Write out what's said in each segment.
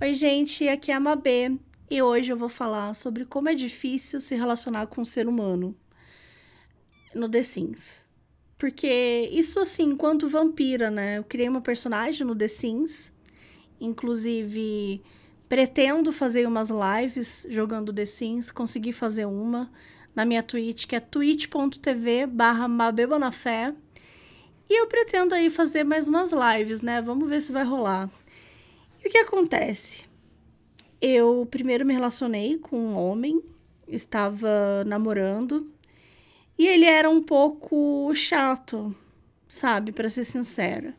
Oi, gente, aqui é a Mabê e hoje eu vou falar sobre como é difícil se relacionar com um ser humano no The Sims. Porque isso, assim, enquanto vampira, né? Eu criei uma personagem no The Sims, inclusive pretendo fazer umas lives jogando The Sims, consegui fazer uma na minha Twitch, que é twitch.tv barra. E eu pretendo aí fazer mais umas lives, né? Vamos ver se vai rolar. E o que acontece? Eu primeiro me relacionei com um homem, estava namorando, e ele era um pouco chato, sabe, para ser sincera.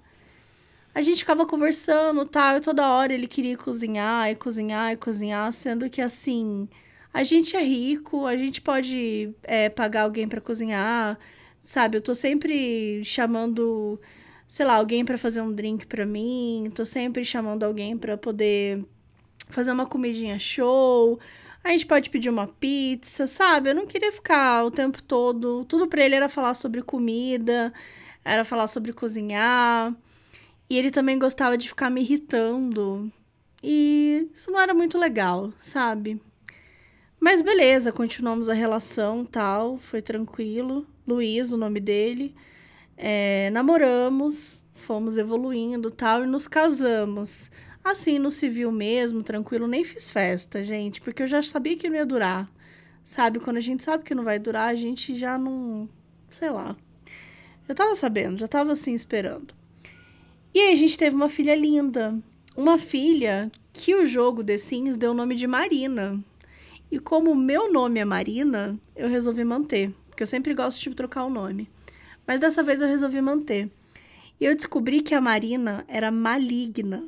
A gente ficava conversando, tal, e toda hora ele queria cozinhar e cozinhar e cozinhar, sendo que assim, a gente é rico, a gente pode é, pagar alguém para cozinhar, sabe? Eu tô sempre chamando sei lá, alguém para fazer um drink para mim, tô sempre chamando alguém para poder fazer uma comidinha show. A gente pode pedir uma pizza, sabe? Eu não queria ficar o tempo todo. Tudo para ele era falar sobre comida, era falar sobre cozinhar. E ele também gostava de ficar me irritando. E isso não era muito legal, sabe? Mas beleza, continuamos a relação, tal, foi tranquilo. Luiz, o nome dele. É, namoramos, fomos evoluindo tal, e nos casamos. Assim, no civil mesmo, tranquilo, nem fiz festa, gente, porque eu já sabia que não ia durar. Sabe? Quando a gente sabe que não vai durar, a gente já não. Sei lá. Eu tava sabendo, já tava assim esperando. E aí a gente teve uma filha linda. Uma filha que o jogo The Sims deu o nome de Marina. E como o meu nome é Marina, eu resolvi manter. Porque eu sempre gosto de trocar o nome. Mas dessa vez eu resolvi manter. E eu descobri que a Marina era maligna.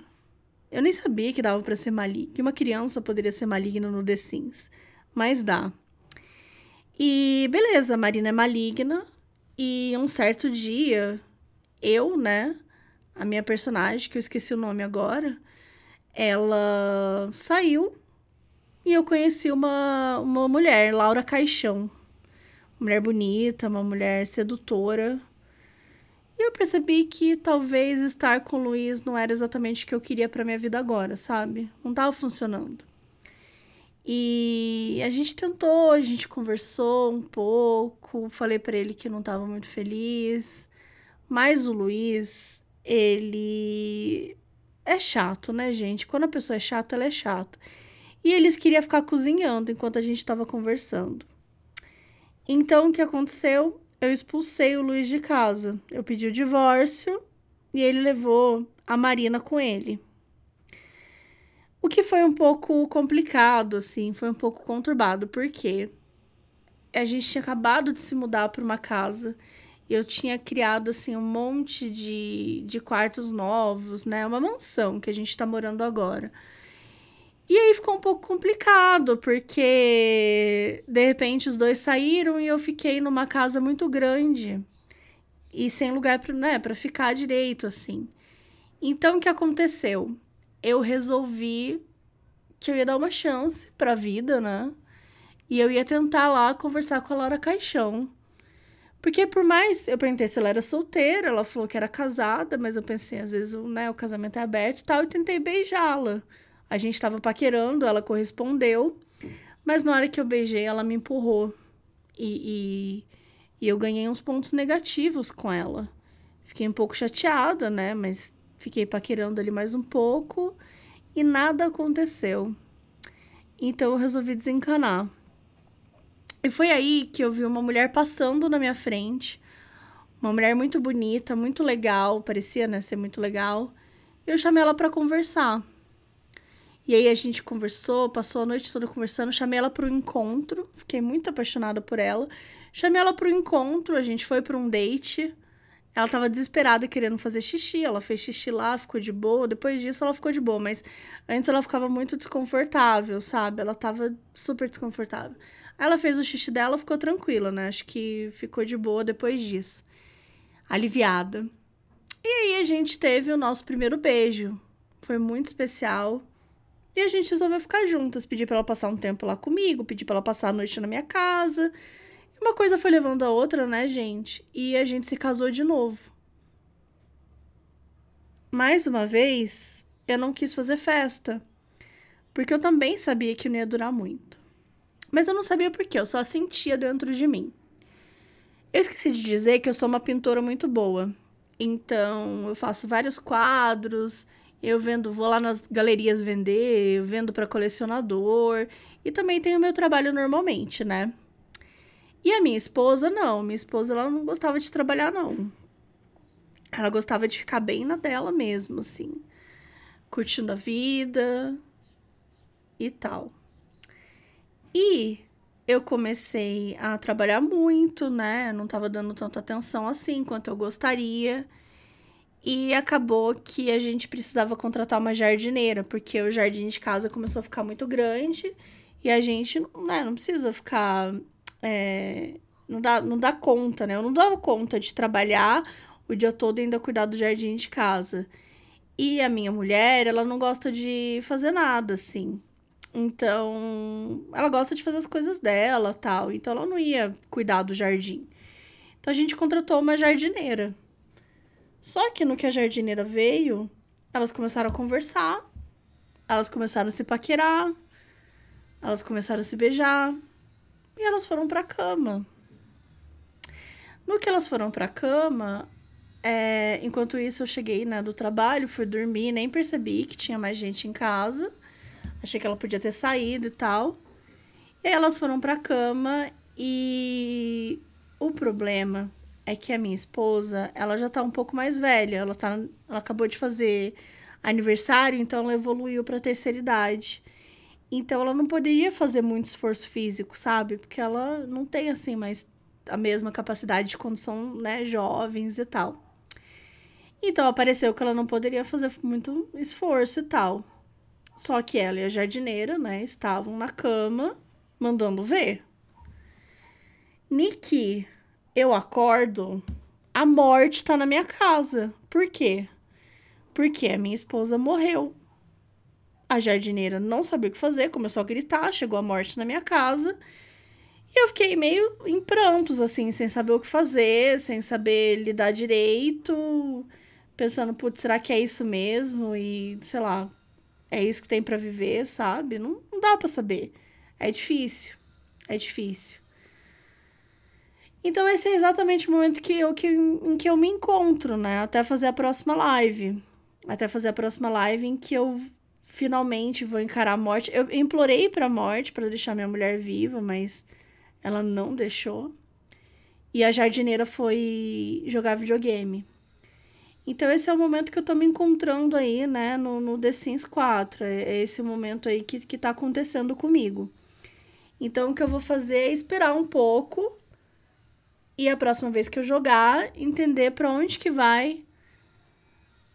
Eu nem sabia que dava para ser maligna, que uma criança poderia ser maligna no The Sims, mas dá. E beleza, a Marina é maligna e um certo dia eu, né, a minha personagem, que eu esqueci o nome agora, ela saiu e eu conheci uma, uma mulher, Laura Caixão mulher bonita, uma mulher sedutora. E eu percebi que talvez estar com o Luiz não era exatamente o que eu queria para minha vida agora, sabe? Não tava funcionando. E a gente tentou, a gente conversou um pouco, falei para ele que não tava muito feliz. Mas o Luiz, ele é chato, né, gente? Quando a pessoa é chata, ela é chata. E eles queria ficar cozinhando enquanto a gente estava conversando. Então, o que aconteceu? Eu expulsei o Luiz de casa. Eu pedi o divórcio e ele levou a Marina com ele. O que foi um pouco complicado, assim, foi um pouco conturbado, porque a gente tinha acabado de se mudar para uma casa eu tinha criado, assim, um monte de, de quartos novos, né? Uma mansão que a gente está morando agora. E aí ficou um pouco complicado, porque de repente os dois saíram e eu fiquei numa casa muito grande e sem lugar para né, ficar direito, assim. Então o que aconteceu? Eu resolvi que eu ia dar uma chance para a vida, né? E eu ia tentar lá conversar com a Laura Caixão. Porque por mais eu perguntei se ela era solteira, ela falou que era casada, mas eu pensei, às vezes, né, o casamento é aberto e tal, e tentei beijá-la. A gente estava paquerando, ela correspondeu, mas na hora que eu beijei, ela me empurrou. E, e, e eu ganhei uns pontos negativos com ela. Fiquei um pouco chateada, né? Mas fiquei paquerando ali mais um pouco e nada aconteceu. Então eu resolvi desencanar. E foi aí que eu vi uma mulher passando na minha frente. Uma mulher muito bonita, muito legal, parecia né, ser muito legal. Eu chamei ela para conversar. E aí a gente conversou, passou a noite toda conversando, chamei ela para o encontro, fiquei muito apaixonada por ela. Chamei ela para o encontro, a gente foi para um date. Ela estava desesperada querendo fazer xixi, ela fez xixi lá, ficou de boa. Depois disso ela ficou de boa, mas antes ela ficava muito desconfortável, sabe? Ela estava super desconfortável. Aí ela fez o xixi dela, ficou tranquila, né? Acho que ficou de boa depois disso. Aliviada. E aí a gente teve o nosso primeiro beijo. Foi muito especial. E a gente resolveu ficar juntas. Pedi para ela passar um tempo lá comigo, pedi para ela passar a noite na minha casa. E uma coisa foi levando a outra, né, gente? E a gente se casou de novo. Mais uma vez, eu não quis fazer festa. porque eu também sabia que não ia durar muito. Mas eu não sabia por quê, eu só sentia dentro de mim. Eu esqueci de dizer que eu sou uma pintora muito boa. Então, eu faço vários quadros, eu vendo, vou lá nas galerias vender, vendo para colecionador e também tenho meu trabalho normalmente, né? E a minha esposa não, minha esposa ela não gostava de trabalhar não. Ela gostava de ficar bem na dela mesmo, assim, curtindo a vida e tal. E eu comecei a trabalhar muito, né? Não tava dando tanta atenção assim quanto eu gostaria. E acabou que a gente precisava contratar uma jardineira, porque o jardim de casa começou a ficar muito grande e a gente né, não precisa ficar. É, não, dá, não dá conta, né? Eu não dava conta de trabalhar o dia todo e ainda cuidar do jardim de casa. E a minha mulher, ela não gosta de fazer nada, assim. Então, ela gosta de fazer as coisas dela, tal. Então, ela não ia cuidar do jardim. Então, a gente contratou uma jardineira. Só que no que a jardineira veio, elas começaram a conversar, elas começaram a se paquerar, elas começaram a se beijar e elas foram pra cama. No que elas foram pra cama, é, enquanto isso eu cheguei né, do trabalho, fui dormir, nem percebi que tinha mais gente em casa. Achei que ela podia ter saído e tal. E aí elas foram pra cama e o problema é que a minha esposa, ela já tá um pouco mais velha, ela tá, ela acabou de fazer aniversário, então ela evoluiu para terceira idade. Então ela não poderia fazer muito esforço físico, sabe? Porque ela não tem assim mais a mesma capacidade de quando são, né, jovens e tal. Então apareceu que ela não poderia fazer muito esforço e tal. Só que ela e a jardineira, né, estavam na cama mandando ver. Niki eu acordo, a morte tá na minha casa. Por quê? Porque a minha esposa morreu. A jardineira não sabia o que fazer, começou a gritar, chegou a morte na minha casa. E eu fiquei meio em prantos, assim, sem saber o que fazer, sem saber lidar direito, pensando, putz, será que é isso mesmo? E, sei lá, é isso que tem para viver, sabe? Não, não dá para saber. É difícil. É difícil. Então esse é exatamente o momento que eu, que, em que eu me encontro, né? Até fazer a próxima live. Até fazer a próxima live em que eu finalmente vou encarar a morte. Eu implorei pra morte para deixar minha mulher viva, mas ela não deixou. E a jardineira foi jogar videogame. Então esse é o momento que eu tô me encontrando aí, né, no, no The Sims 4. É, é esse momento aí que, que tá acontecendo comigo. Então o que eu vou fazer é esperar um pouco e a próxima vez que eu jogar, entender para onde que vai,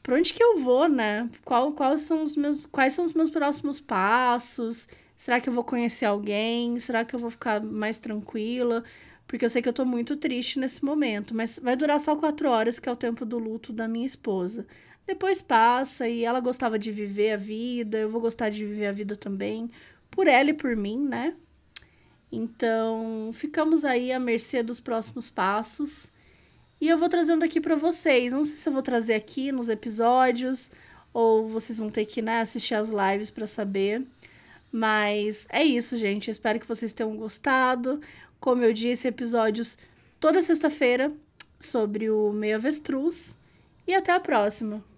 para onde que eu vou, né? Qual, quais são os meus, quais são os meus próximos passos? Será que eu vou conhecer alguém? Será que eu vou ficar mais tranquila? Porque eu sei que eu tô muito triste nesse momento, mas vai durar só quatro horas, que é o tempo do luto da minha esposa. Depois passa e ela gostava de viver a vida, eu vou gostar de viver a vida também, por ela e por mim, né? Então, ficamos aí à mercê dos próximos passos. E eu vou trazendo aqui para vocês. Não sei se eu vou trazer aqui nos episódios ou vocês vão ter que né, assistir as lives para saber. Mas é isso, gente. Eu espero que vocês tenham gostado. Como eu disse, episódios toda sexta-feira sobre o meio avestruz. E até a próxima!